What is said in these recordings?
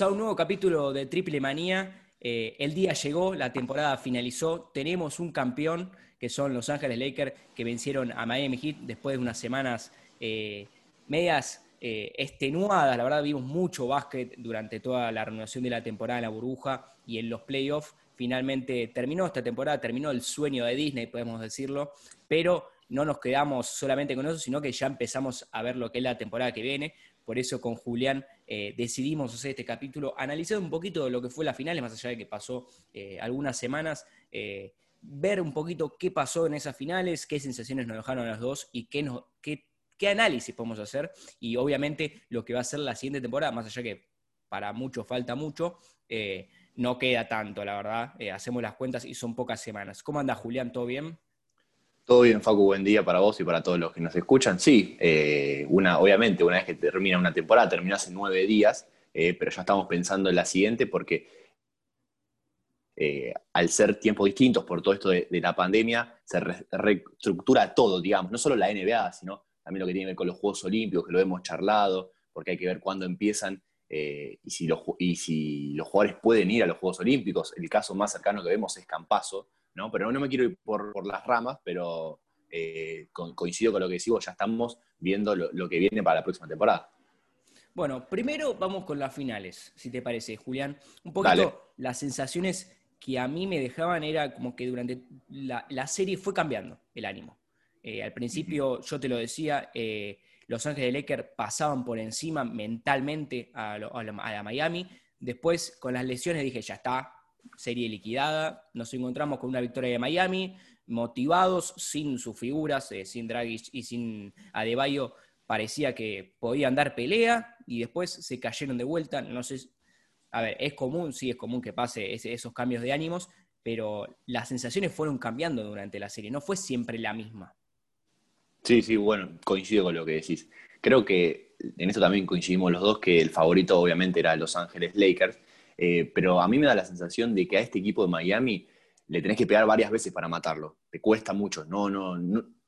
A un nuevo capítulo de Triple Manía. Eh, el día llegó, la temporada finalizó. Tenemos un campeón que son Los Ángeles Lakers que vencieron a Miami Heat después de unas semanas eh, medias eh, extenuadas. La verdad, vimos mucho básquet durante toda la renovación de la temporada en la burbuja y en los playoffs. Finalmente terminó esta temporada, terminó el sueño de Disney, podemos decirlo, pero no nos quedamos solamente con eso, sino que ya empezamos a ver lo que es la temporada que viene. Por eso con Julián eh, decidimos hacer este capítulo, analizar un poquito lo que fue la final, más allá de que pasó eh, algunas semanas, eh, ver un poquito qué pasó en esas finales, qué sensaciones nos dejaron a los dos y qué, qué, qué análisis podemos hacer. Y obviamente lo que va a ser la siguiente temporada, más allá que para muchos falta mucho, no queda tanto, la verdad. hacemos las cuentas y son pocas semanas. ¿Cómo anda Julián? ¿Todo bien? Todo bien, Facu, buen día para vos y para todos los que nos escuchan. Sí, eh, una, obviamente, una vez que termina una temporada, termina hace nueve días, eh, pero ya estamos pensando en la siguiente porque eh, al ser tiempos distintos por todo esto de, la pandemia, se reestructura todo, digamos, no solo la NBA, sino también lo que tiene que ver con los Juegos Olímpicos, que lo hemos charlado, porque hay que ver cuándo empiezan y, si los, y si los jugadores pueden ir a los Juegos Olímpicos. El caso más cercano que vemos es Campaso, ¿no? Pero no me quiero ir por, las ramas, pero eh, coincido con lo que decimos, ya estamos viendo lo, que viene para la próxima temporada. Bueno, primero vamos con las finales, si te parece, Julián. Un poquito las sensaciones que a mí me dejaban era como que durante la, serie fue cambiando el ánimo. Eh, al principio, yo te lo decía, eh, Los Ángeles Lakers pasaban por encima mentalmente a, a, Miami. Después, con las lesiones, dije, ya está, serie liquidada. Nos encontramos con una victoria de Miami, motivados, sin sus figuras, eh, sin Dragic y sin Adebayo, parecía que podían dar pelea y después se cayeron de vuelta. No sé, a ver, es común, sí es común que pase esos cambios de ánimos, pero las sensaciones fueron cambiando durante la serie, no fue siempre la misma. Sí, sí, bueno, coincido con lo que decís. Creo que en esto también coincidimos los dos, que el favorito obviamente era Los Ángeles Lakers, eh, pero a mí me da la sensación de que a este equipo de Miami le tenés que pegar varias veces para matarlo. Te cuesta mucho. No, no,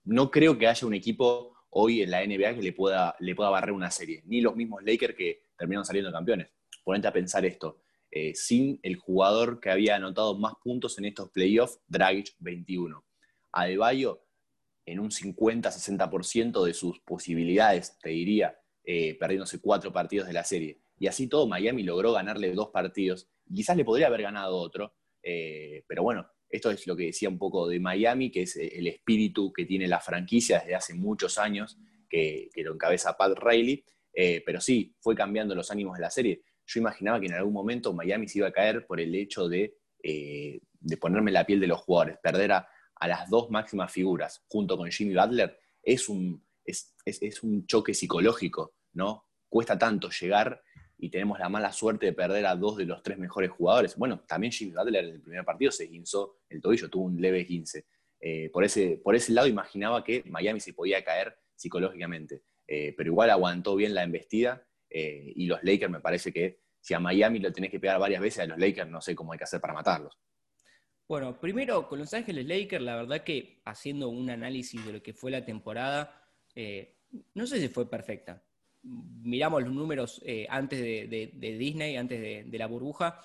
no, creo que haya un equipo hoy en la NBA que le pueda, le pueda barrer una serie. Ni los mismos Lakers que terminaron saliendo campeones. Ponete a pensar esto. Eh, sin el jugador que había anotado más puntos en estos playoffs, Dragic 21. Adebayo, en un 50-60% de sus posibilidades, te diría, eh, perdiéndose cuatro partidos de la serie. Y así todo, Miami logró ganarle dos partidos. Quizás le podría haber ganado otro, eh, pero bueno, esto es lo que decía un poco de Miami, que es el espíritu que tiene la franquicia desde hace muchos años, que, lo encabeza Pat Riley. Eh, pero sí, fue cambiando los ánimos de la serie. Yo imaginaba que en algún momento Miami se iba a caer por el hecho de, eh, de ponerme la piel de los jugadores, perder a, las dos máximas figuras junto con Jimmy Butler, es un, es, es un choque psicológico, ¿no? Cuesta tanto llegar y tenemos la mala suerte de perder a dos de los tres mejores jugadores. Bueno, también Jimmy Butler en el primer partido se guinzó el tobillo, tuvo un leve 15. Eh, por, ese, por ese lado imaginaba que Miami se podía caer psicológicamente, eh, pero igual aguantó bien la embestida eh, y los Lakers me parece que si a Miami lo tenés que pegar varias veces, a los Lakers no sé cómo hay que hacer para matarlos. Bueno, primero con Los Ángeles Lakers, la verdad que haciendo un análisis de lo que fue la temporada, no sé si fue perfecta miramos los números eh, antes de, Disney, antes de, la burbuja,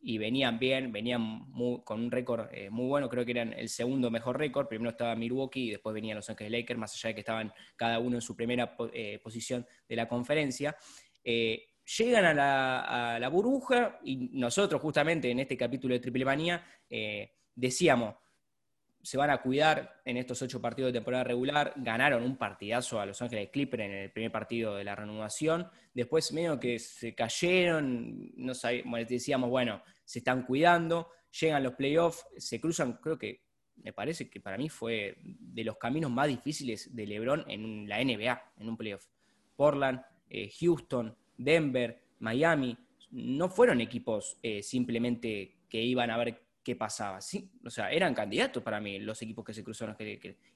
y venían bien, venían con un récord eh, muy bueno, creo que eran el segundo mejor récord, primero estaba Milwaukee y después venían los Ángeles Lakers, más allá de que estaban cada uno en su primera eh, posición de la conferencia. llegan a la, burbuja y nosotros justamente en este capítulo de Triple Manía decíamos, se van a cuidar en estos ocho partidos de temporada regular. Ganaron un partidazo a Los Ángeles Clippers en el primer partido de la renovación. Después, medio que se cayeron, no sabíamos, decíamos, bueno, se están cuidando. Llegan los playoffs, se cruzan, creo que me parece que para mí fue de los caminos más difíciles de LeBron en la NBA, en un playoff. Portland, eh, Houston, Denver, Miami, no fueron equipos eh, simplemente que iban a ver qué pasaba. Sí, o sea, eran candidatos para mí los equipos que se cruzaron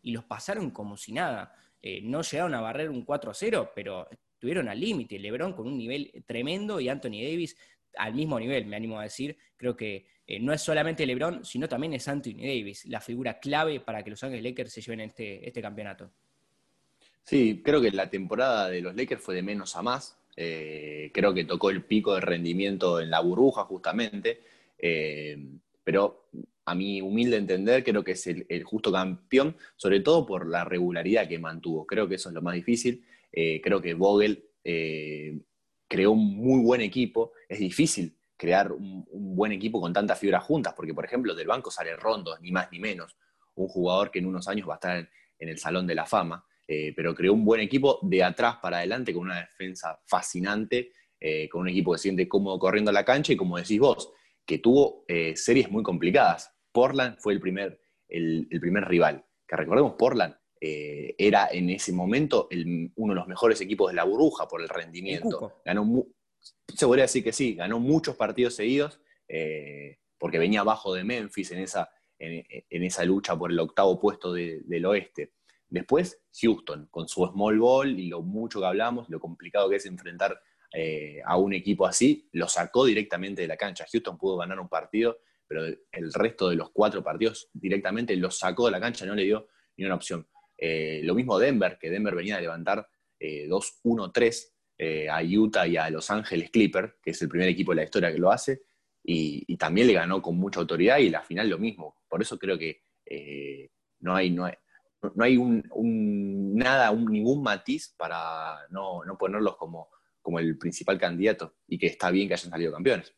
y los pasaron como si nada. Eh, no llegaron a barrer un 4 0, pero estuvieron al límite. LeBron con un nivel tremendo y Anthony Davis al mismo nivel, me animo a decir. Creo que eh, no es solamente LeBron, sino también es Anthony Davis, la figura clave para que los Ángeles Lakers se lleven este, este campeonato. Sí, creo que la temporada de los Lakers fue de menos a más. Eh, creo que tocó el pico de rendimiento en la burbuja justamente, pero a mi humilde entender creo que es el, justo campeón, sobre todo por la regularidad que mantuvo. Creo que eso es lo más difícil. Eh, creo que Vogel creó un muy buen equipo. Es difícil crear un, buen equipo con tantas figuras juntas, porque por ejemplo del banco sale Rondo, ni más ni menos, un jugador que en unos años va a estar en el Salón de la Fama. Eh, pero creó un buen equipo de atrás para adelante con una defensa fascinante, eh, con un equipo que siente cómodo corriendo a la cancha y como decís vos, que tuvo eh, series muy complicadas. Portland fue el primer, el, primer rival, que recordemos, Portland era en ese momento uno de los mejores equipos de la burbuja por el rendimiento. Ganó se podría decir que sí, ganó muchos partidos seguidos, porque venía abajo de Memphis en esa, en, esa lucha por el octavo puesto del oeste. Después, Houston, con su small ball y lo mucho que hablamos, lo complicado que es enfrentar eh, a un equipo así, lo sacó directamente de la cancha. Houston pudo ganar un partido, pero el resto de los cuatro partidos directamente lo sacó de la cancha, no le dio ni una opción. Eh, lo mismo Denver, que Denver venía a levantar 2-1-3 eh, a Utah y a Los Ángeles Clippers, que es el primer equipo de la historia que lo hace, y, también le ganó con mucha autoridad y la final lo mismo. Por eso creo que no hay, no hay, no nada, ningún matiz para no, ponerlos como, como el principal candidato y que está bien que hayan salido campeones.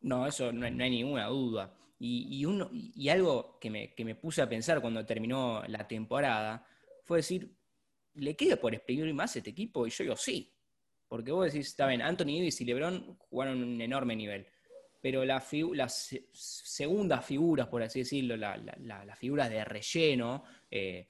No, eso no, hay ninguna duda. Y, uno, y algo que me, puse a pensar cuando terminó la temporada fue decir, ¿le queda por exprimir más este equipo? Y yo digo, sí. Porque vos decís, está bien, Anthony Davis y LeBron jugaron un enorme nivel. Pero las segundas figuras, por así decirlo, las figuras de relleno, eh,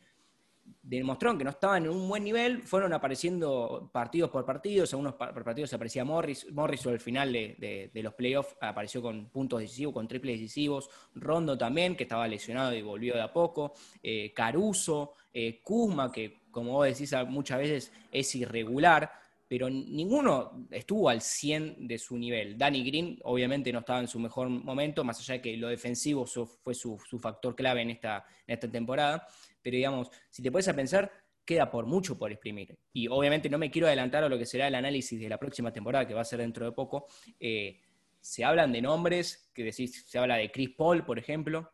demostraron que no estaban en un buen nivel, fueron apareciendo partidos por partidos, algunos partidos aparecía Morris, Morris al final de, los playoffs apareció con puntos decisivos, con triples decisivos, Rondo también, que estaba lesionado y volvió de a poco, eh, Caruso, eh, Kuzma, que como vos decís muchas veces es irregular, pero ninguno estuvo al 100 de su nivel. Danny Green obviamente no estaba en su mejor momento, más allá de que lo defensivo fue su, factor clave en esta, en esta temporada, pero digamos, si te puedes a pensar, queda por mucho por exprimir. Y obviamente no me quiero adelantar a lo que será el análisis de la próxima temporada, que va a ser dentro de poco. Eh, se hablan de nombres, que se habla de Chris Paul, por ejemplo,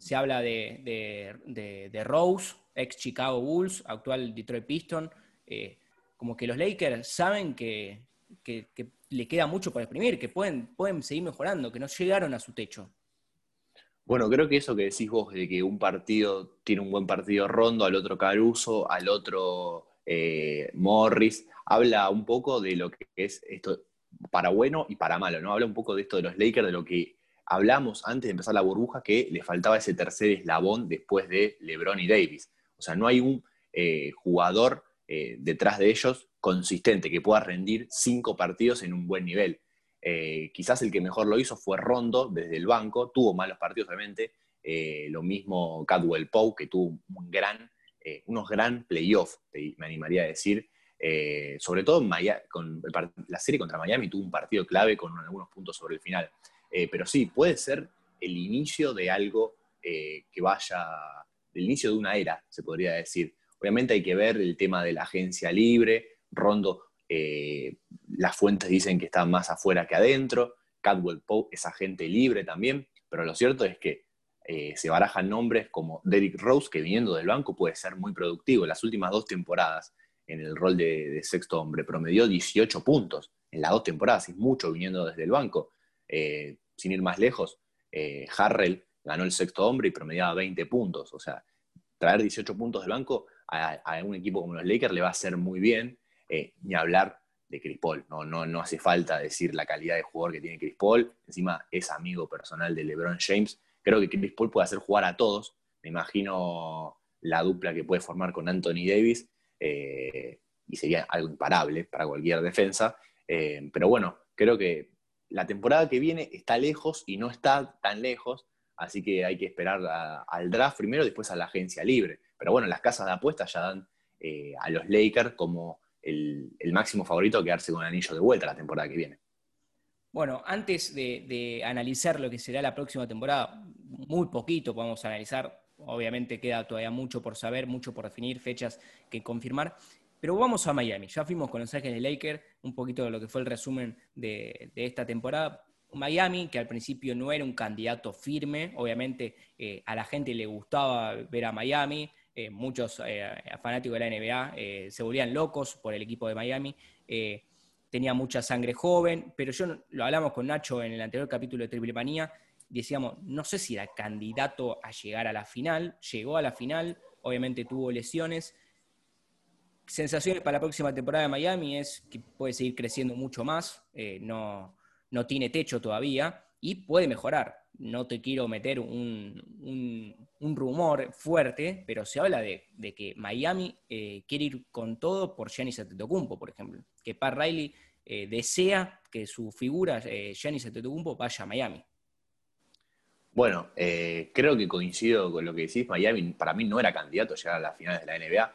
se habla de, de, Rose, ex Chicago Bulls, actual Detroit Piston. Eh, como que los Lakers saben que, le queda mucho por exprimir, que pueden, pueden seguir mejorando, que no llegaron a su techo. Bueno, creo que eso que decís vos, de que un partido tiene un buen partido Rondo, al otro Caruso, al otro eh, Morris, habla un poco de lo que es esto para bueno y para malo, ¿no? Habla un poco de esto de los Lakers, de lo que hablamos antes de empezar la burbuja, que le faltaba ese tercer eslabón después de LeBron y Davis. O sea, no hay un eh, jugador eh, detrás de ellos consistente, que pueda rendir cinco partidos en un buen nivel. Eh, quizás el que mejor lo hizo fue Rondo desde el banco, tuvo malos partidos obviamente, eh, lo mismo Cadwell Poe, que tuvo un gran, unos gran playoffs, me animaría a decir, sobre todo la serie contra Miami tuvo un partido clave con algunos puntos sobre el final. pero sí, puede ser el inicio de algo que vaya, el inicio de una era, se podría decir. Obviamente hay que ver el tema de la agencia libre. Rondo, eh, las fuentes dicen que está más afuera que adentro. Cadwell Pope es agente libre también. Pero lo cierto es que eh, se barajan nombres como Derrick Rose, que viniendo del banco puede ser muy productivo. Las últimas dos temporadas en el rol de, sexto hombre promedió 18 puntos en las dos temporadas, y mucho viniendo desde el banco. Eh, sin ir más lejos, Harrell ganó el sexto hombre y promediaba 20 puntos. O sea, traer 18 puntos del banco a, un equipo como los Lakers le va a hacer muy bien, eh, ni hablar de Chris Paul. No, no, no hace falta decir la calidad de jugador que tiene Chris Paul. Encima es amigo personal de LeBron James. Creo que Chris Paul puede hacer jugar a todos. Me imagino la dupla que puede formar con Anthony Davis eh, y sería algo imparable para cualquier defensa. Eh, pero bueno, creo que la temporada que viene está lejos y no está tan lejos, así que hay que esperar al draft primero, después a la agencia libre. Pero bueno, las casas de apuestas ya dan a los Lakers como el, máximo favorito a quedarse con el anillo de vuelta la temporada que viene. Bueno, antes de, analizar lo que será la próxima temporada, muy poquito podemos analizar, obviamente queda todavía mucho por saber, mucho por definir, fechas que confirmar. Pero vamos a Miami. Ya fuimos con Los Ángeles Lakers, un poquito de lo que fue el resumen de, esta temporada. Miami, que al principio no era un candidato firme, obviamente eh, a la gente le gustaba ver a Miami, eh, muchos eh, fanáticos de la NBA se volvían locos por el equipo de Miami, tenía mucha sangre joven, pero yo lo hablamos con Nacho en el anterior capítulo de Triple Manía, decíamos, no sé si era candidato a llegar a la final, llegó a la final, obviamente tuvo lesiones, sensaciones para la próxima temporada de Miami es que puede seguir creciendo mucho más, eh, no, no, tiene techo todavía y puede mejorar. No te quiero meter un, rumor fuerte, pero se habla de, que Miami eh, quiere ir con todo por Giannis Antetokounmpo, por ejemplo. Que Pat Riley eh, desea que su figura, Giannis Antetokounmpo, vaya a Miami. Bueno, creo que coincido con lo que decís. Miami para mí no era candidato a llegar a las finales de la NBA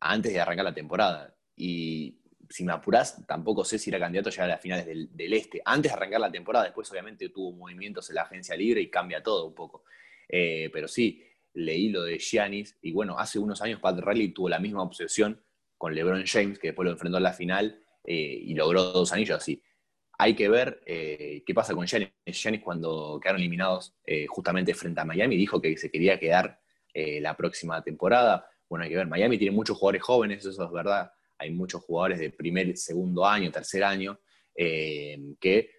antes de arrancar la temporada. Y si me apurás, tampoco sé si era candidato ya a las finales del, este. Antes de arrancar la temporada, después obviamente tuvo movimientos en la agencia libre y cambia todo un poco. Eh, pero sí, leí lo de Giannis y bueno, hace unos años Pat Riley tuvo la misma obsesión con LeBron James, que después lo enfrentó en la final eh, y logró dos anillos así. Hay que ver eh, qué pasa con Giannis. Giannis cuando quedaron eliminados justamente frente a Miami dijo que se quería quedar la próxima temporada bueno, hay que ver, Miami tiene muchos jugadores jóvenes, eso es verdad, hay muchos jugadores de primer, segundo año, tercer año, que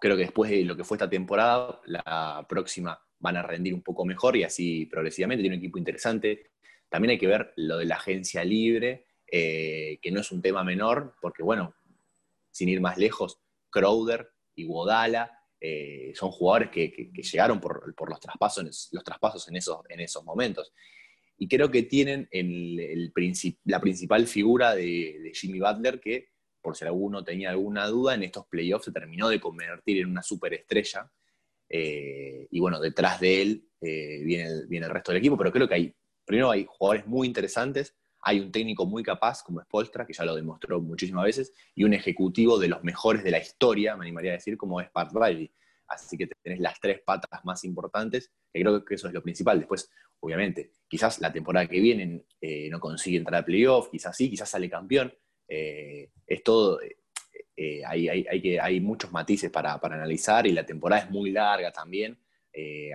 creo que después de lo que fue esta temporada, la próxima van a rendir un poco mejor y así progresivamente tiene un equipo interesante. También hay que ver lo de la agencia libre, eh, que no es un tema menor, porque bueno, sin ir más lejos, Crowder y Wodala eh, son jugadores que, llegaron por, los traspasos, los traspasos en, esos, en esos momentos y creo que tienen el, la principal figura de, Jimmy Butler, que por si alguno tenía alguna duda, en estos playoffs se terminó de convertir en una superestrella. Eh, y bueno, detrás de él eh, viene, el, viene el resto del equipo, pero creo que hay, primero hay jugadores muy interesantes, hay un técnico muy capaz como Spolstra, que ya lo demostró muchísimas veces, y un ejecutivo de los mejores de la historia, me animaría a decir, como es Pat Riley. Así que tenés las tres patas más importantes, que creo que eso es lo principal. Después, obviamente, quizás la temporada que viene eh, no consigue entrar a playoff, quizás sí, quizás sale campeón. Es todo, eh, hay, que, hay muchos matices para, analizar y la temporada es muy larga también,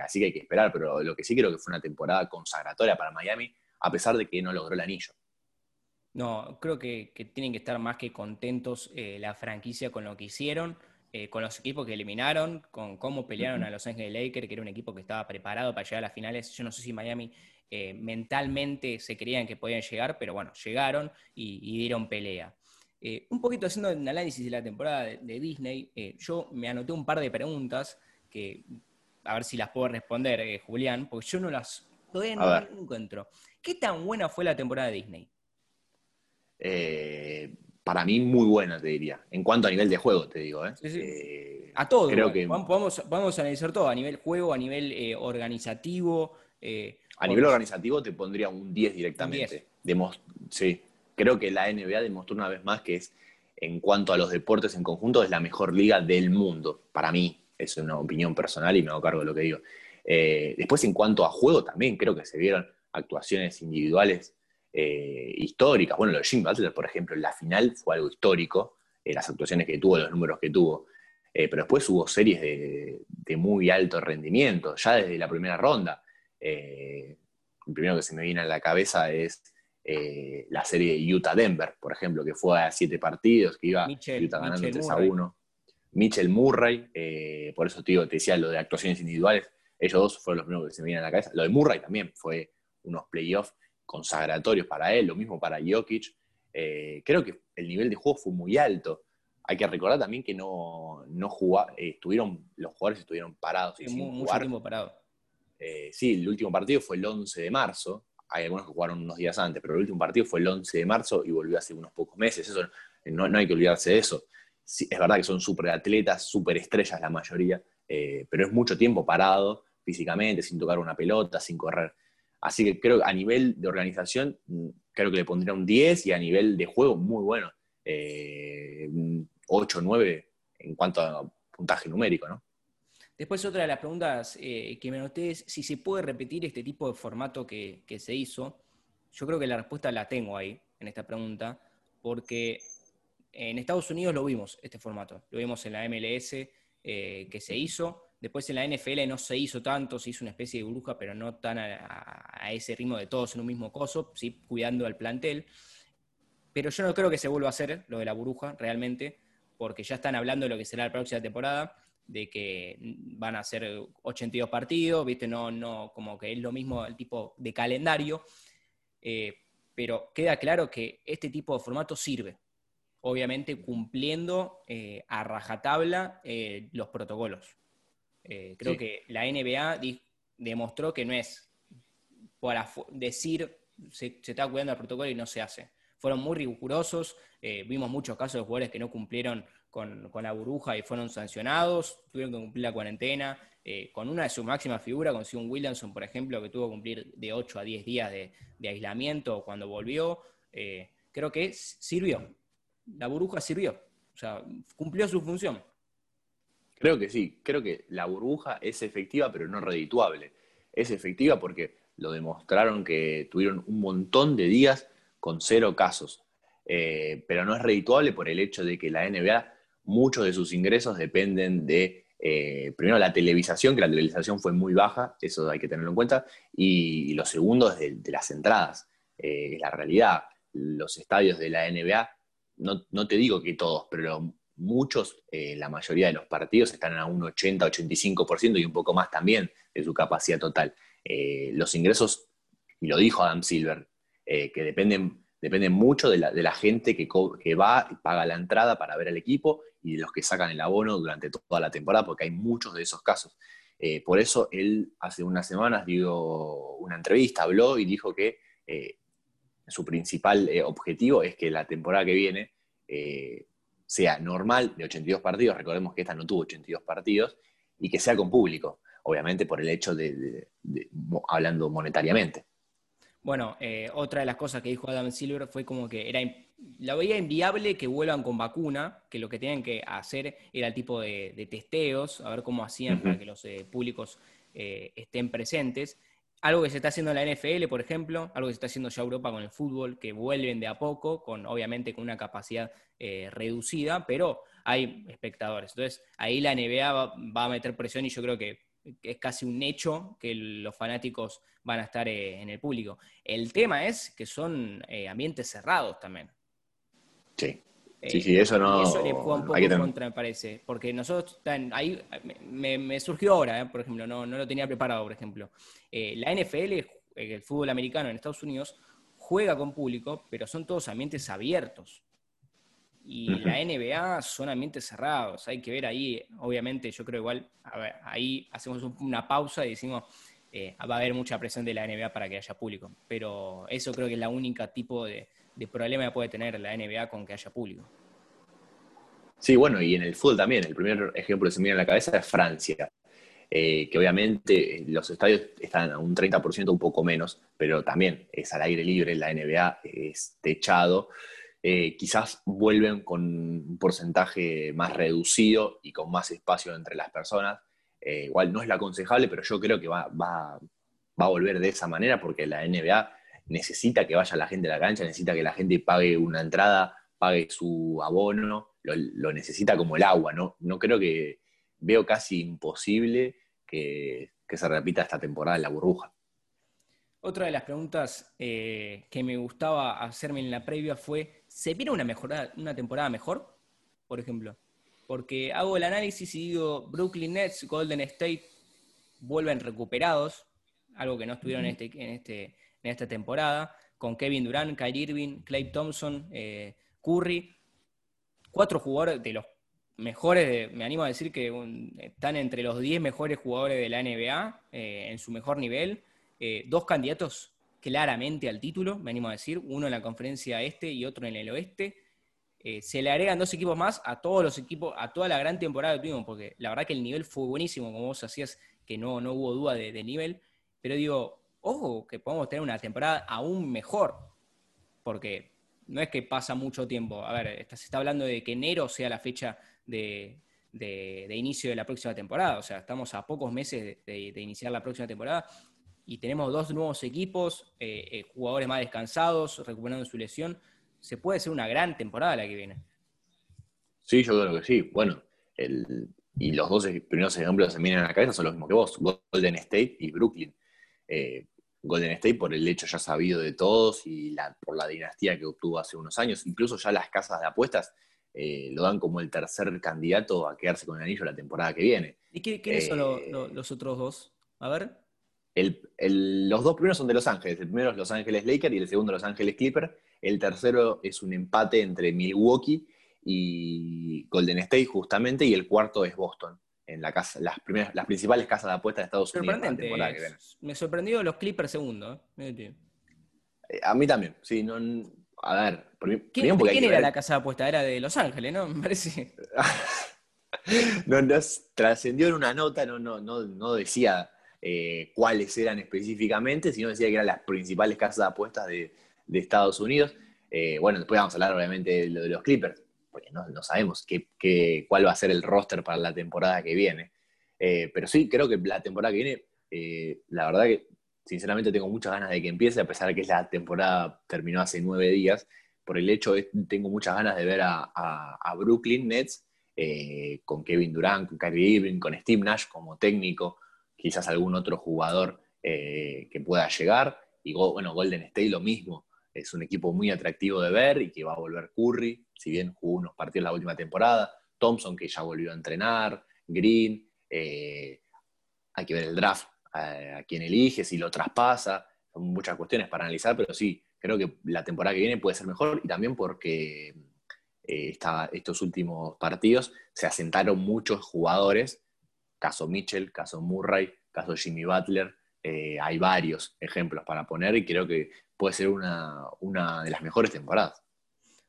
así que hay que esperar, pero lo que sí creo que fue una temporada consagratoria para Miami, a pesar de que no logró el anillo. No, creo que, que tienen que estar más que contentos la franquicia con lo que hicieron. Eh, con los equipos que eliminaron, con cómo pelearon a Los Ángeles Lakers, que era un equipo que estaba preparado para llegar a las finales. Yo no sé si Miami eh, mentalmente se creían que podían llegar, pero bueno, llegaron y, dieron pelea. Eh, un poquito haciendo el análisis de la temporada de, Disney, yo me anoté un par de preguntas que a ver si las puedo responder, Julián, porque yo no las todavía no, encuentro. ¿Qué tan buena fue la temporada de Disney? para mí muy buena, te diría. En cuanto a nivel de juego, te digo. ¿eh? Eh, a todo. Creo que... vamos, vamos, a analizar todo, a nivel juego, a nivel eh, organizativo. a nivel organizativo te pondría un 10 directamente. sí. Creo que la NBA demostró una vez más que es, en cuanto a los deportes en conjunto, es la mejor liga del mundo. Para mí, es una opinión personal y me hago cargo de lo que digo. después, en cuanto a juego, también creo que se vieron actuaciones individuales eh, históricas. Bueno, lo de Jim Butler, por ejemplo, en la final fue algo histórico, eh, las actuaciones que tuvo, los números que tuvo. Eh, pero después hubo series de, muy alto rendimiento, ya desde la primera ronda. el primero que se me viene a la cabeza es la serie de Utah-Denver, por ejemplo, que fue a siete partidos, que iba Utah ganando 3 a 1. Mitchell Murray, por eso te, digo, te decía lo de actuaciones individuales, ellos dos fueron los primeros que se me vienen a la cabeza. Lo de Murray también fue unos playoffs consagratorios para él, lo mismo para Jokic. Eh, creo que el nivel de juego fue muy alto. Hay que recordar también que no, no eh, estuvieron, los jugadores estuvieron parados y sin mucho tiempo parado. Eh, sí, el último partido fue el 11 de marzo. Hay algunos que jugaron unos días antes, pero el último partido fue el 11 de marzo y volvió hace unos pocos meses. Eso no, hay que olvidarse de eso. es verdad que son súper atletas, súper estrellas la mayoría, pero es mucho tiempo parado físicamente, sin tocar una pelota, sin correr. Así que creo que a nivel de organización, mm, creo que le pondría un 10 y a nivel de juego, muy bueno. 8, eh, 9 en cuanto a puntaje numérico, ¿no? Después otra de las preguntas eh, que me noté es si se puede repetir este tipo de formato que, se hizo. Yo creo que la respuesta la tengo ahí. en esta pregunta, porque en Estados Unidos lo vimos, este formato. Lo vimos en la MLS eh, que se hizo. Después en la NFL no se hizo tanto, se hizo una especie de burbuja, pero no tan a, ese ritmo de todos en un mismo coso, sí cuidando al plantel. Pero yo no creo que se vuelva a hacer lo de la burbuja realmente, porque ya están hablando de lo que será la próxima temporada, de que van a ser 82 partidos, ¿viste? No, no, como que es lo mismo el tipo de calendario. Eh, pero queda claro que este tipo de formato sirve, obviamente cumpliendo eh, a rajatabla eh, los protocolos. Creo que la NBA demostró que no es para decir se, está cuidando el protocolo y no se hace. Fueron muy rigurosos, vimos muchos casos de jugadores que no cumplieron con, la burbuja y fueron sancionados, tuvieron que cumplir la cuarentena, con una de sus máximas figuras, con Sion Williamson, por ejemplo, que tuvo que cumplir de 8 a 10 días de, aislamiento cuando volvió. creo que sirvió, la burbuja sirvió, o sea, cumplió su función. Creo que sí, creo que la burbuja es efectiva, pero no redituable. Es efectiva porque lo demostraron que tuvieron un montón de días con cero casos, eh, pero no es redituable por el hecho de que la NBA, muchos de sus ingresos dependen de, eh, primero, la televisación, que la televisación fue muy baja, eso hay que tenerlo en cuenta, y, lo segundo es de, las entradas. Eh, la realidad, los estadios de la NBA no, te digo que todos, pero muchos, eh, la mayoría de los partidos están a un 80-85% y un poco más también de su capacidad total. Eh, los ingresos, y lo dijo Adam Silver, que dependen, dependen mucho de la, gente que, va y paga la entrada para ver al equipo y de los que sacan el abono durante toda la temporada, porque hay muchos de esos casos. por eso él hace unas semanas dio una entrevista, habló y dijo que su principal eh, objetivo es que la temporada que viene eh, sea normal de 82 partidos, recordemos que esta no tuvo 82 partidos, y que sea con público, obviamente por el hecho de, hablando monetariamente. Bueno, eh, otra de las cosas que dijo Adam Silver fue como que era la veía inviable que vuelvan con vacuna, que lo que tenían que hacer era el tipo de, testeos, a ver cómo hacían para que los públicos estén presentes. Algo que se está haciendo en la NFL, por ejemplo, algo que se está haciendo ya Europa con el fútbol, que vuelven de a poco, con obviamente con una capacidad eh, reducida, pero hay espectadores. Entonces, ahí la NBA va, a meter presión y yo creo que, es casi un hecho que los fanáticos van a estar eh, en el público. El tema es que son eh, ambientes cerrados también. Sí. Sí, sí, eso no. Eso le juega un poco contra, me parece. Porque nosotros, ahí me, surgió ahora, eh, por ejemplo, no, no, lo tenía preparado, por ejemplo. Eh, la NFL, eh, el fútbol americano en Estados Unidos, juega con público, pero son todos ambientes abiertos. Y la NBA son ambientes cerrados. Hay que ver ahí, obviamente, yo creo igual, a ver, ahí hacemos una pausa y decimos, va a haber mucha presión de la NBA para que haya público. Pero eso creo que es la única tipo de, de problema que puede tener la NBA con que haya público. Sí, bueno, y en el fútbol también. El primer ejemplo que se me viene a la cabeza es Francia, eh, que obviamente los estadios están a un 30%, un poco menos, pero también es al aire libre, la NBA es techado. Eh, quizás vuelven con un porcentaje más reducido y con más espacio entre las personas. Eh, igual no es lo aconsejable, pero yo creo que va, va, va a volver de esa manera porque la NBA necesita que vaya la gente a la cancha, necesita que la gente pague una entrada, pague su abono, lo, necesita como el agua, ¿no? No creo que, veo casi imposible que, se repita esta temporada en la burbuja. Otra de las preguntas eh, que me gustaba hacerme en la previa fue, ¿se viene una, mejorada, una temporada mejor? Por ejemplo, porque hago el análisis y digo, Brooklyn Nets, Golden State vuelven recuperados, algo que no estuvieron en este, en este en esta temporada, con Kevin Durant, Kyrie Irving, Clay Thompson, eh, Curry, cuatro jugadores de los mejores, me animo a decir que están entre los 10 mejores jugadores de la NBA eh, en su mejor nivel, eh, dos candidatos claramente al título, me animo a decir, uno en la conferencia este y otro en el oeste. se le agregan dos equipos más a todos los equipos, a toda la gran temporada que tuvimos, porque la verdad que el nivel fue buenísimo, como vos hacías, que no, no hubo duda de, de nivel, pero digo, ojo, que podemos tener una temporada aún mejor, porque no es que pasa mucho tiempo. A ver, se está hablando de que enero sea la fecha de, inicio de la próxima temporada, o sea, estamos a pocos meses de, iniciar la próxima temporada. Y tenemos dos nuevos equipos, eh, eh, jugadores más descansados, recuperando su lesión, se puede ser una gran temporada la que viene. Sí, yo creo que sí. Bueno, y los dos primeros ejemplos que se vienen a la cabeza son los mismos que vos, Golden State y Brooklyn. Eh, Golden State por el hecho ya sabido de todos y por la dinastía que obtuvo hace unos años. Incluso ya las casas de apuestas lo dan como el tercer candidato a quedarse con el anillo la temporada que viene. ¿Y quiénes son los otros dos? A ver los dos primeros son de Los Ángeles. El primero es Los Ángeles Lakers y el segundo Los Ángeles Clippers. El tercero es un empate entre Milwaukee y Golden State, justamente. Y el cuarto es Boston, en la casa, las, primeras, las principales casas de apuestas de Estados Unidos. Me sorprendió los Clippers segundo. ¿eh? Eh, a mí también, sí. No, a ver, ¿quién, era la casa de apuestas? Era de Los Ángeles, ¿no? Me parece. no, trascendió en una nota, no, no, no, no decía eh, cuáles eran específicamente, sino decía que eran las principales casas de apuestas de, Estados Unidos. Eh, bueno, después vamos a hablar obviamente de lo de los Clippers, porque no, sabemos qué, cuál va a ser el roster para la temporada que viene. Eh, pero sí, creo que la temporada que viene, la verdad que sinceramente tengo muchas ganas de que empiece, a pesar de que la temporada terminó hace nueve días, por el hecho tengo muchas ganas de ver a, Brooklyn Nets con Kevin Durant, con Kyrie Irving, con Steve Nash como técnico, quizás algún otro jugador eh, que pueda llegar. Y bueno, Golden State lo mismo, es un equipo muy atractivo de ver y que va a volver Curry, si bien jugó unos partidos la última temporada, Thompson que ya volvió a entrenar, Green, eh, hay que ver el draft, a, quién elige, si lo traspasa, son muchas cuestiones para analizar, pero sí, creo que la temporada que viene puede ser mejor. Y también porque eh, estos últimos partidos se asentaron muchos jugadores caso Mitchell, caso Murray, caso Jimmy Butler, eh, hay varios ejemplos para poner y creo que puede ser una, de las mejores temporadas.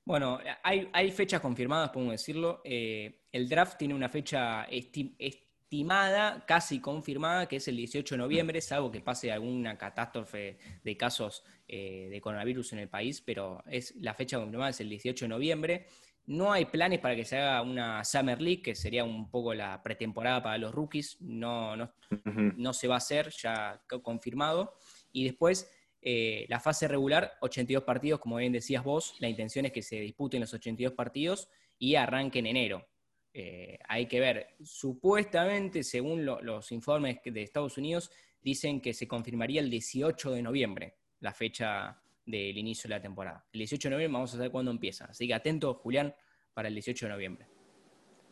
Bueno, hay, fechas confirmadas, podemos decirlo. Eh, el draft tiene una fecha estimada, casi confirmada, que es el 18 de noviembre, salvo que pase alguna catástrofe de casos eh, de coronavirus en el país, pero es la fecha confirmada es el 18 de noviembre. No hay planes para que se haga una Summer League, que sería un poco la pretemporada para los rookies. No, no, se va a hacer, ya confirmado. Y después, eh, la fase regular, 82 partidos, como bien decías vos. La intención es que se disputen los 82 partidos y arranque en enero. Eh, hay que ver, supuestamente, según los informes de Estados Unidos, dicen que se confirmaría el 18 de noviembre la fecha del inicio de la temporada. El 18 de noviembre vamos a saber cuándo empieza. Así que atento, Julián, para el 18 de noviembre.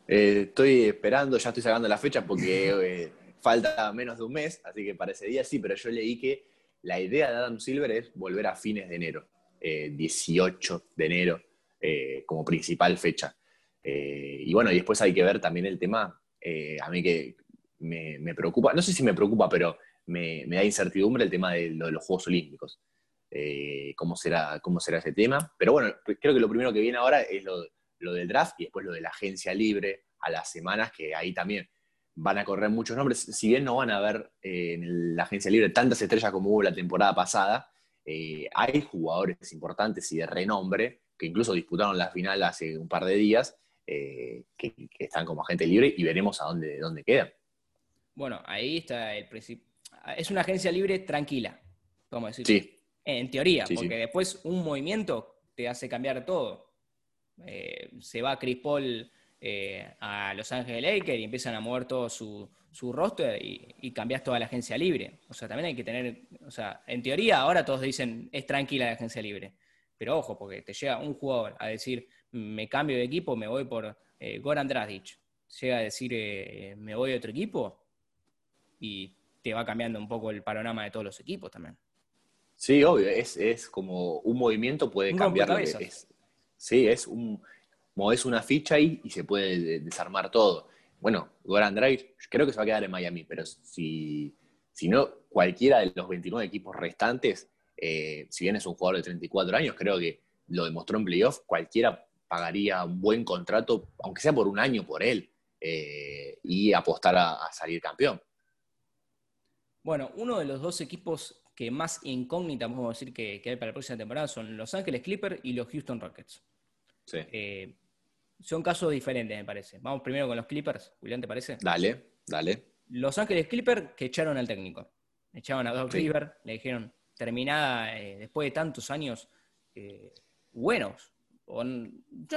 Eh, estoy esperando, ya estoy sacando la fecha porque eh, falta menos de un mes, así que para ese día sí, pero yo leí que la idea de Adam Silver es volver a fines de enero, 18 eh, de enero, como principal fecha. y bueno, y después hay que ver también el tema, a mí que me, preocupa, no sé si me preocupa, pero me, da incertidumbre el tema de los Juegos Olímpicos. Eh, cómo, será, cómo será ese tema. Pero bueno, creo que lo primero que viene ahora es lo, del draft y después lo de la agencia libre a las semanas, que ahí también van a correr muchos nombres. Si bien no van a haber eh, en la agencia libre tantas estrellas como hubo la temporada pasada, eh, hay jugadores importantes y de renombre que incluso disputaron la final hace un par de días, que, están como agente libre y veremos a dónde, dónde quedan. Bueno, ahí está el principio. Es una agencia libre tranquila, vamos a decir. Sí, en teoría, porque después un movimiento te hace cambiar todo. Eh, se va Chris Paul eh, a Los Ángeles Lakers y empiezan a mover todo su, su roster y, y, cambias toda la agencia libre. O sea, también hay que tener, o sea, en teoría ahora todos dicen es tranquila la agencia libre. Pero ojo, porque te llega un jugador a decir me cambio de equipo, me voy por eh, Goran Dragic. Llega a decir me voy a otro equipo y te va cambiando un poco el panorama de todos los equipos también. Sí, obvio, es, como un movimiento puede cambiar lo es. Sí, es, un, como es una ficha ahí y se puede desarmar todo. Bueno, Goran Dragic creo que se va a quedar en Miami, pero si, si no, cualquiera de los 29 equipos restantes, eh, si bien es un jugador de 34 años, creo que lo demostró en playoff, cualquiera pagaría un buen contrato, aunque sea por un año por él, eh, y apostar a salir campeón. Bueno, uno de los dos equipos que más incógnita, podemos decir, que, hay para la próxima temporada son Los Ángeles Clippers y los Houston Rockets. Sí. Eh, son casos diferentes, me parece. Vamos primero con los Clippers, Julián, ¿te parece? Dale, dale. Los Ángeles Clippers que echaron al técnico. echaban a Doc River, le dijeron, terminada eh, después de tantos años eh, buenos. yo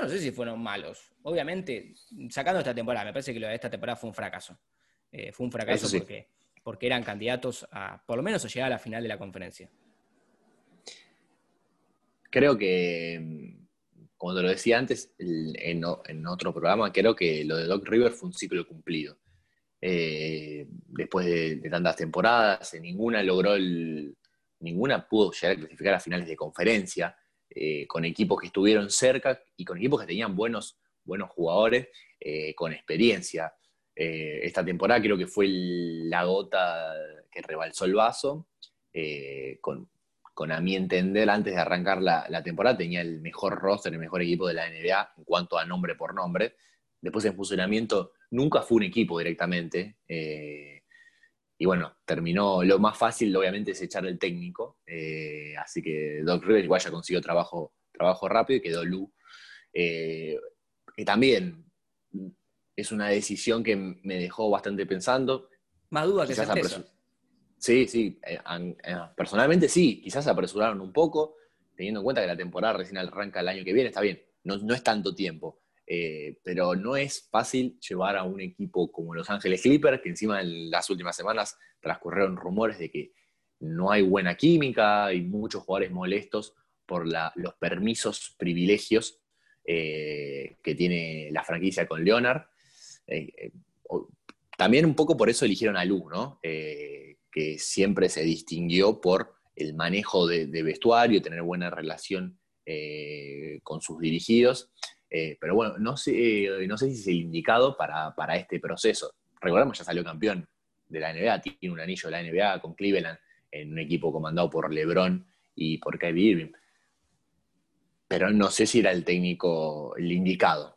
no sé si fueron malos. Obviamente, sacando esta temporada, me parece que lo de esta temporada fue un fracaso. Eh, fue un fracaso porque, porque eran candidatos a, por lo menos, a llegar a la final de la conferencia. Creo que, como te lo decía antes, en, otro programa, creo que lo de Doc River fue un ciclo cumplido. después de, tantas temporadas, ninguna logró el, ninguna pudo llegar a clasificar a finales de conferencia, eh, con equipos que estuvieron cerca y con equipos que tenían buenos, buenos jugadores eh, con experiencia. Eh, esta temporada creo que fue la gota que rebalsó el vaso, con, a mi entender, antes de arrancar la, temporada, tenía el mejor roster, el mejor equipo de la NBA en cuanto a nombre por nombre. Después en funcionamiento nunca fue un equipo directamente. Y bueno, terminó, lo más fácil obviamente es echar el técnico, eh, así que Doc Rivers igual ya consiguió trabajo, trabajo rápido y quedó Lu. Eh, que también es una decisión que me dejó bastante pensando. Más duda que certeza. Sí, sí, eh, personalmente sí, quizás apresuraron un poco, teniendo en cuenta que la temporada recién arranca el año que viene, está bien, no, no es tanto tiempo. Eh, pero no es fácil llevar a un equipo como Los Ángeles Clippers, que encima en las últimas semanas transcurrieron rumores de que no hay buena química y muchos jugadores molestos por los permisos, privilegios eh, que tiene la franquicia con Leonard. Eh, también un poco por eso eligieron a Lu, ¿no? que siempre se distinguió por el manejo de, vestuario, tener buena relación con sus dirigidos. Eh, pero bueno, no sé, eh, no sé si es el indicado para, este proceso. Recordemos, ya salió campeón de la NBA, tiene un anillo de la NBA con Cleveland en un equipo comandado por LeBron y por Kyrie Irving. Pero no sé si era el técnico el indicado.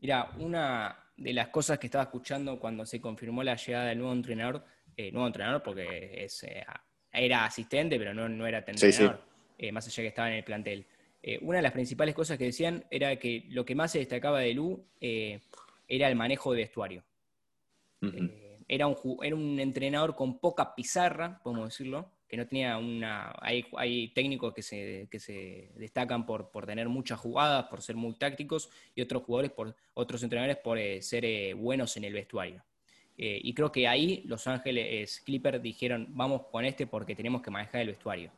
Mira, una de las cosas que estaba escuchando cuando se confirmó la llegada del nuevo entrenador, eh, nuevo entrenador porque era asistente, pero no, era entrenador, más allá que estaba en el plantel. Eh, una de las principales cosas que decían era que lo que más se destacaba de Lu eh, era el manejo de vestuario. Eh, era, un, era un entrenador con poca pizarra, podemos decirlo, que no tenía una... Hay, técnicos que se, se destacan por, por, tener muchas jugadas, por ser muy tácticos, y otros jugadores, por, otros entrenadores por ser buenos en el vestuario. y creo que ahí Los Ángeles Clippers dijeron, vamos con este porque tenemos que manejar el vestuario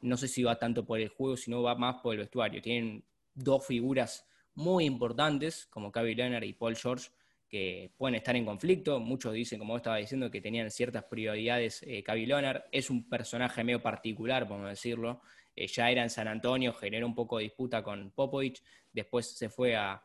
no sé si va tanto por el juego, sino va más por el vestuario. Tienen dos figuras muy importantes, como Kawhi Leonard y Paul George, que pueden estar en conflicto. Muchos dicen, como estaba diciendo, que tenían ciertas prioridades. Eh, Leonard es un personaje medio particular, podemos decirlo. Eh, ya era en San Antonio, generó un poco de disputa con Popovich. Después se fue a,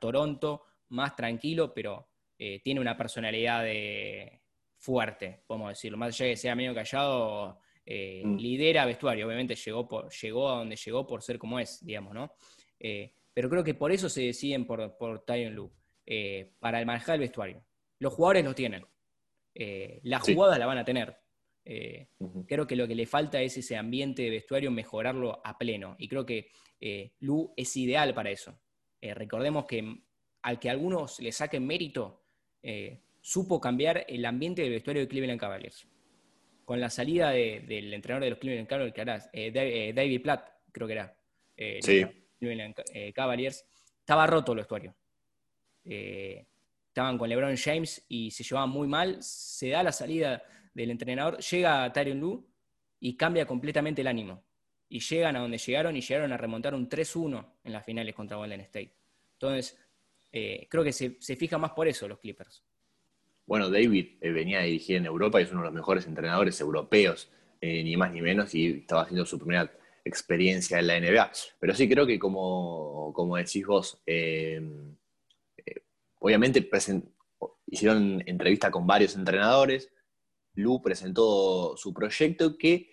Toronto, más tranquilo, pero eh, tiene una personalidad de fuerte, podemos decirlo. Más allá de que sea medio callado, eh, mm. lidera vestuario, obviamente llegó, por, llegó a donde llegó por ser como es, digamos, ¿no? Pero creo que por eso se deciden por, por Tyron Lu, eh, para manejar el vestuario. Los jugadores lo tienen, las jugadas la van a tener. Creo que lo que le falta es ese ambiente de vestuario, mejorarlo a pleno. Y creo que Lu es ideal para eso. recordemos que al que algunos le saquen mérito, supo cambiar el ambiente del vestuario de Cleveland Cavaliers con la salida del entrenador de los Cleveland Cavaliers, que era eh, eh, David Platt, creo que era, eh, sí. Cleveland Cavaliers, estaba roto el vestuario. Estaban con LeBron James y se llevaban muy mal. Se da la salida del entrenador, llega Tyron Lu y cambia completamente el ánimo. Y llegan a donde llegaron y llegaron a remontar un 3-1 en las finales contra Golden State. Entonces, creo que se, se fija más por eso los Clippers. Bueno, David eh, venía a dirigir en Europa y es uno de los mejores entrenadores europeos, eh, ni más ni menos, y estaba haciendo su primera experiencia en la NBA. Pero sí creo que, como, como decís vos, eh, obviamente hicieron entrevista con varios entrenadores. Lu presentó su proyecto que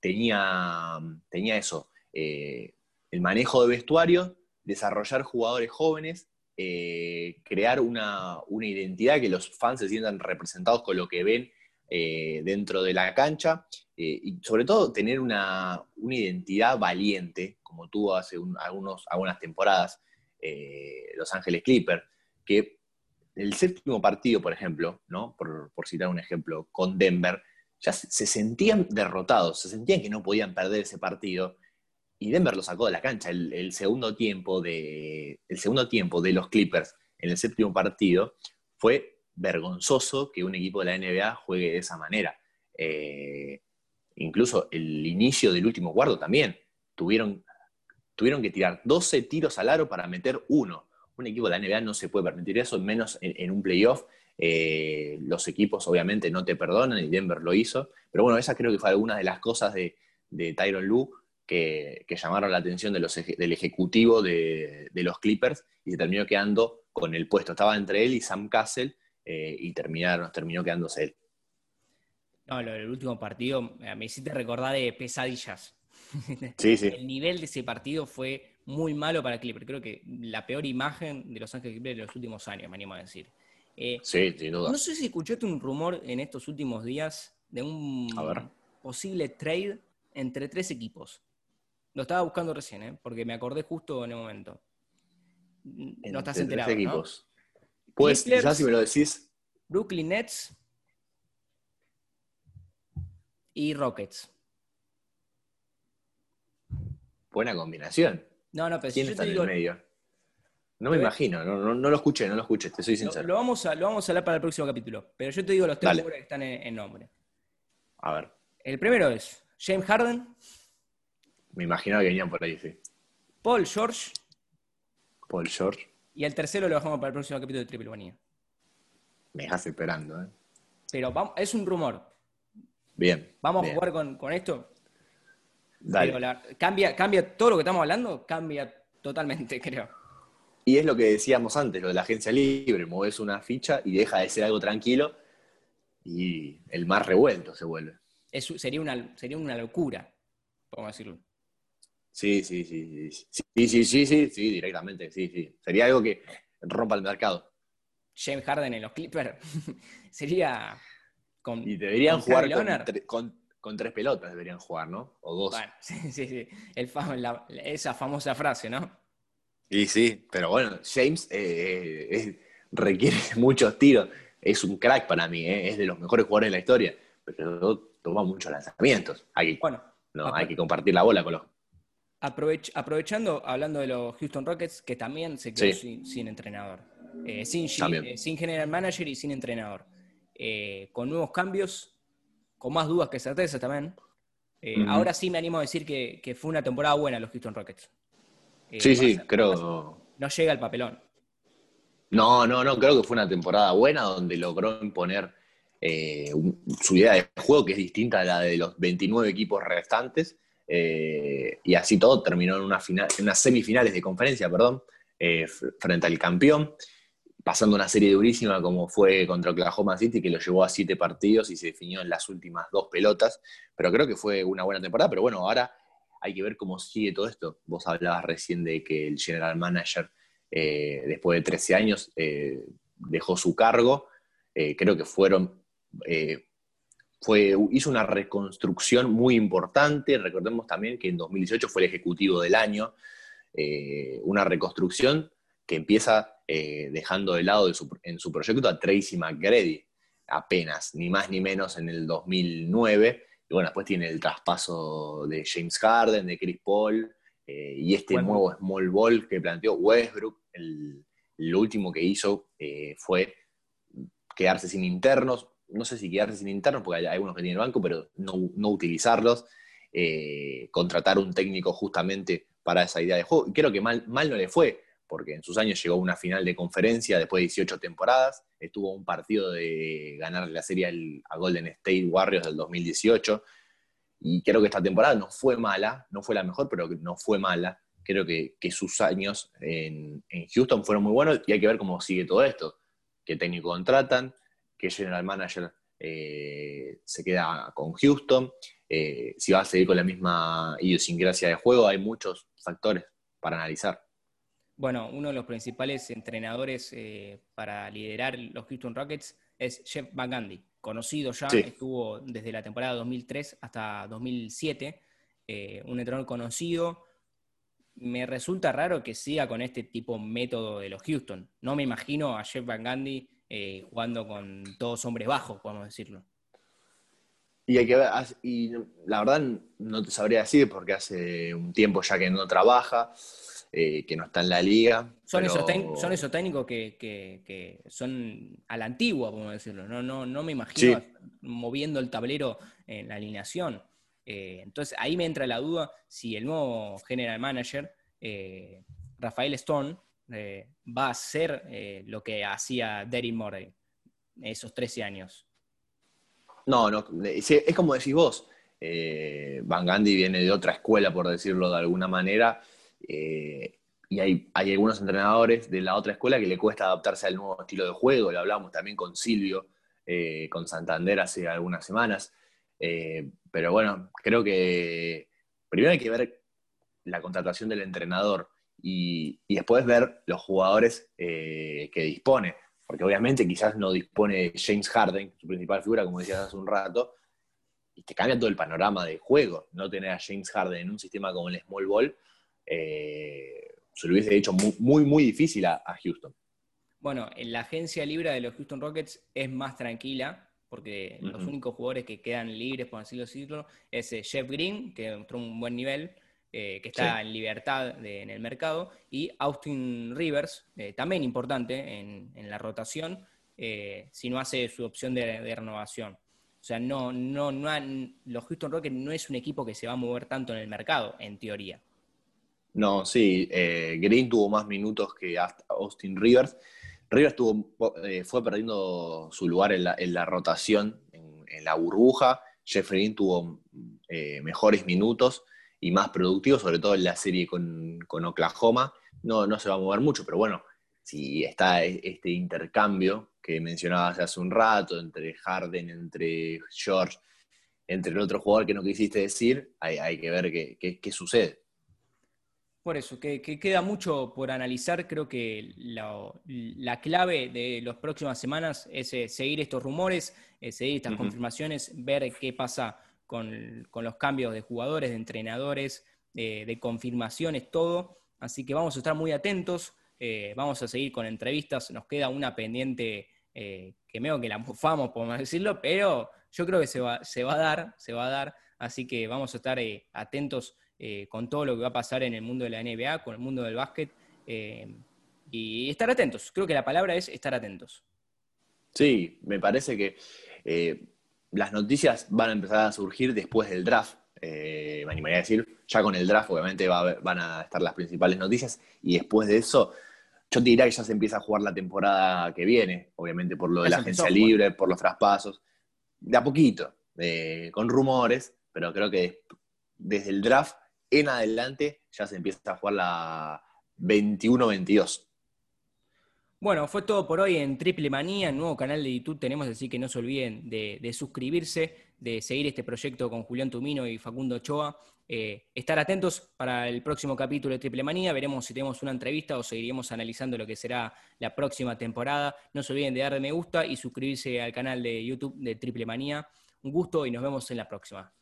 tenía, tenía eso, el manejo de vestuario, desarrollar jugadores jóvenes eh, crear una, identidad que los fans se sientan representados con lo que ven eh, dentro de la cancha eh, y sobre todo tener una, identidad valiente, como tuvo hace algunas temporadas Los Ángeles Clippers, que el séptimo partido, por ejemplo, ¿no? por, citar un ejemplo, con Denver, ya se sentían derrotados, se sentían que no podían perder ese partido. Y Denver lo sacó de la cancha. El, segundo, tiempo de, el segundo tiempo de los Clippers en el séptimo partido fue vergonzoso que un equipo de la NBA juegue de esa manera. Eh, incluso el inicio del último cuarto también. Tuvieron, tuvieron que tirar 12 tiros al aro para meter uno. Un equipo de la NBA no se puede permitir eso, menos en, un playoff. Eh, los equipos obviamente no te perdonan y Denver lo hizo. Pero bueno, esa creo que fue alguna de las cosas de, de Tyron Lue que, llamaron la atención de los, del ejecutivo de, los Clippers y se terminó quedando con el puesto. Estaba entre él y Sam Castle eh, y terminaron, terminó quedándose él. No, lo del último partido me hiciste recordar de pesadillas. Sí, sí. El nivel de ese partido fue muy malo para Clippers. Creo que la peor imagen de Los Ángeles Clippers de los últimos años, me animo a decir. Eh, sí, sin duda. No sé si escuchaste un rumor en estos últimos días de un posible trade entre tres equipos. Lo estaba buscando recién, ¿eh? porque me acordé justo en el momento. No estás enterado. Tres equipos. Pues, quizás si me lo decís. Brooklyn Nets y Rockets. Buena combinación. No, no, pero ¿Quién está en el medio? No me imagino, no, lo escuché, no lo escuché, te soy sincero. Lo, vamos, a, lo vamos a hablar para el próximo capítulo, pero yo te digo los tres que están en, nombre. A ver. El primero es James Harden. Me imaginaba que venían por ahí, sí. Paul George. Paul George. Y el tercero lo dejamos para el próximo capítulo de Triple Manía. Me dejas esperando, ¿eh? Pero es un rumor. Bien. ¿Vamos a jugar con, esto? Dale. cambia, cambia todo lo que estamos hablando, cambia totalmente, creo. Y es lo que decíamos antes, lo de la agencia libre, mueves una ficha y deja de ser algo tranquilo y el más revuelto se vuelve. sería, una, sería una locura, podemos decirlo. Sí, sí, sí, sí, sí, sí, sí, sí, sí, directamente, sí, sí. Sería algo que rompa el mercado. James Harden en los Clippers sería y deberían jugar con, tres pelotas, deberían jugar, ¿no? O dos. Bueno, sí, sí, sí. esa famosa frase, ¿no? Y sí, pero bueno, James eh, requiere muchos tiros. Es un crack para mí, eh, es de los mejores jugadores de la historia, pero toma muchos lanzamientos. Hay, bueno, no, hay que compartir la bola con los. aprovechando, hablando de los Houston Rockets, que también se quedó sin, entrenador. Eh, sin, sin general manager y sin entrenador. Eh, con nuevos cambios, con más dudas que certezas también. Eh, ahora sí me animo a decir que, fue una temporada buena los Houston Rockets. Eh, sí, sí, creo. No llega el papelón. No, no, no, creo que fue una temporada buena donde logró imponer su idea de juego, que es distinta a la de los 29 equipos restantes. y así todo terminó en, una final, en unas semifinales de conferencia, perdón, frente al campeón pasando una serie durísima como fue contra Oklahoma City, que lo llevó a siete partidos y se definió en las últimas dos pelotas. Pero creo que fue una buena temporada. Pero bueno, ahora hay que ver cómo sigue todo esto. Vos hablabas recién de que el general manager, eh, después de 13 años, eh, dejó su cargo. Eh, creo que fueron. Fue, hizo una reconstrucción muy importante. Recordemos también que en 2018 fue el ejecutivo del año. una reconstrucción que empieza eh, dejando de lado en su proyecto a Tracy McGrady, apenas, ni más ni menos en el 2009. Y bueno, después tiene el traspaso de James Harden, de Chris Paul, eh, y este nuevo small ball que planteó Westbrook. El, lo último que hizo eh, fue quedarse sin internos. No sé si quedarse sin internos, porque hay algunos que tienen banco, pero no, utilizarlos. contratar un técnico justamente para esa idea de juego. Y creo que mal, mal no le fue porque en sus años llegó a una final de conferencia después de 18 temporadas, estuvo un partido de ganar la serie a Golden State Warriors del 2018, y creo que esta temporada no fue mala, no fue la mejor, pero no fue mala. Creo que, sus años en, Houston fueron muy buenos y hay que ver cómo sigue todo esto. Qué técnico contratan, qué general manager eh, se queda con Houston, eh, si va a seguir con la misma idiosincrasia de juego, hay muchos factores para analizar. Bueno, uno de los principales entrenadores eh, para liderar los Houston Rockets es Jeff Van Gundy, conocido ya, estuvo desde la temporada 2003 hasta 2007, eh, un entrenador conocido. Me resulta raro que siga con este tipo método de los Houston. No me imagino a Jeff Van Gundy eh, jugando con todos hombres bajos, podemos decirlo. Y hay que ver, y la verdad no te sabría decir porque hace un tiempo ya que no trabaja, eh, que no está en la liga. Son, esos, son esos técnicos que, son a la antigua, podemos decirlo. No, no, no me imagino moviendo el tablero en la alineación. Eh, entonces ahí me entra la duda si el nuevo general manager, eh, Rafael Stone, va a hacer lo que hacía Daryl Morey esos 13 años. No, no, es como decís vos, eh, Van Gandhi viene de otra escuela, por decirlo de alguna manera, eh, y hay, algunos entrenadores de la otra escuela que le cuesta adaptarse al nuevo estilo de juego, lo hablamos también con Silvio, eh, con Santander hace algunas semanas, pero bueno, creo que primero hay que ver la contratación del entrenador y, y después ver los jugadores que dispone porque obviamente quizás no dispone James Harden, su principal figura, como decías hace un rato, y te cambia todo el panorama de juego. No tener a James Harden en un sistema como el Small Ball eh, se lo hubiese hecho muy, muy, difícil a, Houston. Bueno, en la agencia libre de los Houston Rockets es más tranquila, porque los únicos jugadores que quedan libres, por así decirlo, es eh, Jeff Green, que mostró un buen nivel, eh, que está en libertad en el mercado, y Austin Rivers, eh, también importante en, la rotación, eh, si no hace su opción de, renovación. O sea, no, no, no los Houston Rockets no es un equipo que se va a mover tanto en el mercado, en teoría. No, sí, Green tuvo más minutos que Austin Rivers. Rivers tuvo, fue perdiendo su lugar en la, rotación, en, la burbuja. Jeff Green tuvo mejores minutos y más productivo, sobre todo en la serie con, Oklahoma. No, no se va a mover mucho, pero bueno, si está e, este intercambio que mencionabas hace un rato entre Harden, entre George, entre el otro jugador que no quisiste decir, hay, que ver qué, sucede. Por eso, que, queda mucho por analizar. Creo que la, clave de las próximas semanas es eh, seguir estos rumores, eh, seguir estas confirmaciones, ver qué pasa con, los cambios de jugadores, de entrenadores, de confirmaciones, todo. Así que vamos a estar muy atentos, eh, vamos a seguir con entrevistas, nos queda una pendiente eh, que veo que la mufamos, podemos decirlo, pero yo creo que se va, se va a dar, se va a dar, así que vamos a estar eh, atentos con todo lo que va a pasar en el mundo de la NBA, con el mundo del básquet, y estar atentos, creo que la palabra es estar atentos. Sí, me parece que las noticias van a empezar a surgir después del draft, eh, me animaría a decir, ya con el draft obviamente van a estar las principales noticias y después de eso, yo te diría que ya se empieza a jugar la temporada que viene, obviamente por lo de la agencia libre, por los traspasos, de a poquito, con rumores, pero creo que desde el draft en adelante ya se empieza a jugar la 21-22. Bueno, fue todo por hoy en Triple Manía, nuevo canal de YouTube tenemos, así que no se olviden de, suscribirse, de seguir este proyecto con Julián Tumino y Facundo Ochoa. Eh, estar atentos para el próximo capítulo de Triple Manía, veremos si tenemos una entrevista o seguiremos analizando lo que será la próxima temporada. No se olviden de darle me gusta y suscribirse al canal de YouTube de Triple Manía. Un gusto y nos vemos en la próxima.